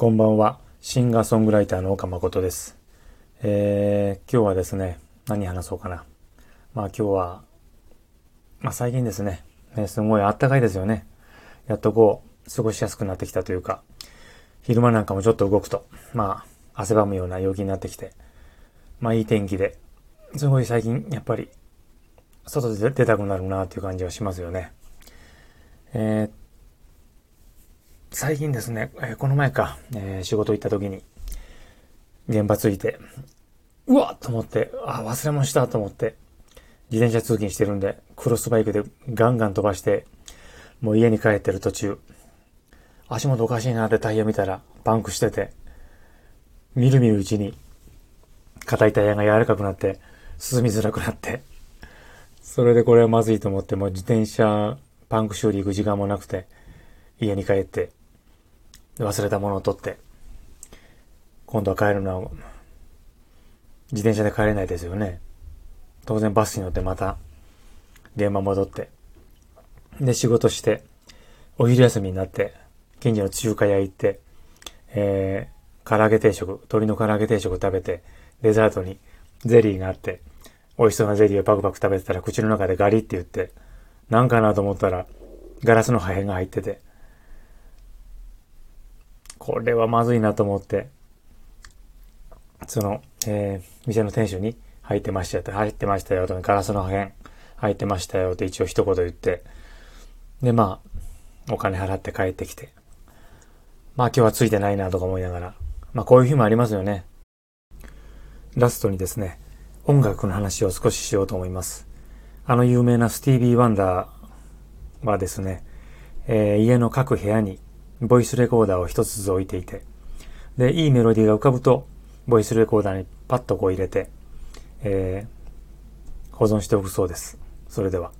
こんばんは。シンガーソングライターの岡誠です。えー、今日はですね、何話そうかな。まあ今日は、まあ最近ですね、ねすごい暖かいですよね。やっとこう、過ごしやすくなってきたというか、昼間なんかもちょっと動くと、まあ、汗ばむような陽気になってきて、まあいい天気で、すごい最近、やっぱり、外で出たくなるなっていう感じはしますよね。えー、最近ですね、えー、この前か、えー、仕事行った時に、現場着いて、うわっと思って、あ、忘れ物したと思って、自転車通勤してるんで、クロスバイクでガンガン飛ばして、もう家に帰ってる途中、足元おかしいなってタイヤ見たら、パンクしてて、みるみるうちに、硬いタイヤが柔らかくなって、進みづらくなって、それでこれはまずいと思って、もう自転車パンク修理行く時間もなくて、家に帰って、忘れたものを取って、今度は帰るのは、自転車で帰れないですよね。当然バスに乗ってまた、現場戻って、で、仕事して、お昼休みになって、近所の中華屋行って、えー、唐揚げ定食、鶏の唐揚げ定食を食べて、デザートにゼリーがあって、美味しそうなゼリーをパクパク食べてたら口の中でガリって言って、なんかなと思ったら、ガラスの破片が入ってて、これはまずいなと思って、その、えー、店の店主に入ってましたよ入ってましたよと、ガラスの破片入ってましたよって一応一言言って、で、まあ、お金払って帰ってきて、まあ今日はついてないなとか思いながら、まあこういう日もありますよね。ラストにですね、音楽の話を少ししようと思います。あの有名なスティービー・ワンダーはですね、えー、家の各部屋にボイスレコーダーを一つずつ置いていて、で、いいメロディーが浮かぶと、ボイスレコーダーにパッとこう入れて、えー、保存しておくそうです。それでは。